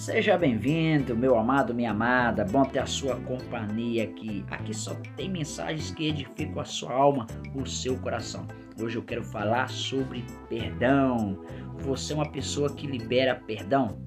Seja bem-vindo, meu amado, minha amada. Bom ter a sua companhia aqui. Aqui só tem mensagens que edificam a sua alma, o seu coração. Hoje eu quero falar sobre perdão. Você é uma pessoa que libera perdão?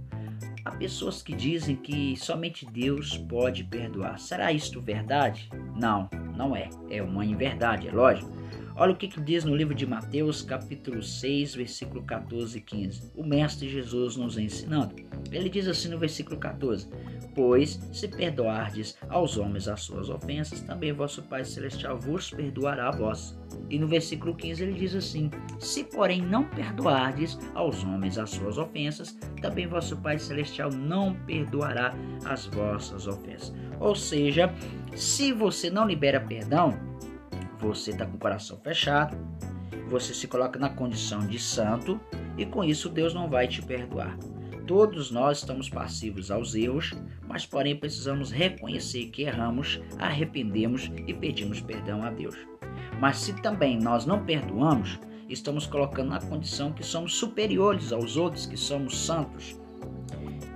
Há pessoas que dizem que somente Deus pode perdoar. Será isto verdade? Não, não é. É uma inverdade, é lógico. Olha o que, que diz no livro de Mateus, capítulo 6, versículo 14 e 15. O Mestre Jesus nos ensinando. Ele diz assim no versículo 14: Pois, se perdoardes aos homens as suas ofensas, também vosso Pai Celestial vos perdoará a vós. E no versículo 15 ele diz assim: Se, porém, não perdoardes aos homens as suas ofensas, também vosso Pai Celestial não perdoará as vossas ofensas. Ou seja, se você não libera perdão, você está com o coração fechado, você se coloca na condição de santo e com isso Deus não vai te perdoar. Todos nós estamos passivos aos erros, mas porém precisamos reconhecer que erramos, arrependemos e pedimos perdão a Deus. Mas se também nós não perdoamos, estamos colocando na condição que somos superiores aos outros, que somos santos.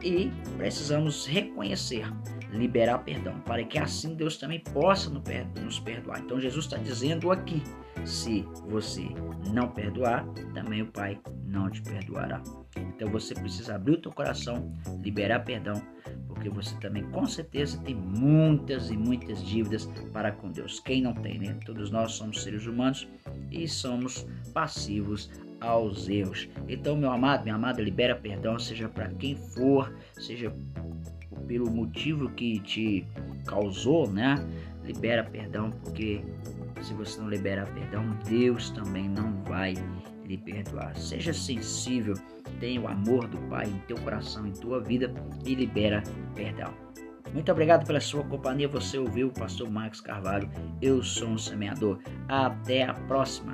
E precisamos reconhecer liberar perdão, para que assim Deus também possa nos perdoar. Então Jesus está dizendo aqui: se você não perdoar, também o Pai não te perdoará. Então você precisa abrir o teu coração, liberar perdão, porque você também com certeza tem muitas e muitas dívidas para com Deus. Quem não tem, né? Todos nós somos seres humanos e somos passivos aos erros. Então, meu amado, minha amada, libera perdão, seja para quem for, seja pelo motivo que te causou, né? Libera perdão, porque se você não liberar perdão, Deus também não vai lhe perdoar. Seja sensível, tenha o amor do Pai em teu coração, em tua vida e libera perdão. Muito obrigado pela sua companhia. Você ouviu o pastor Marcos Carvalho. Eu sou um semeador. Até a próxima.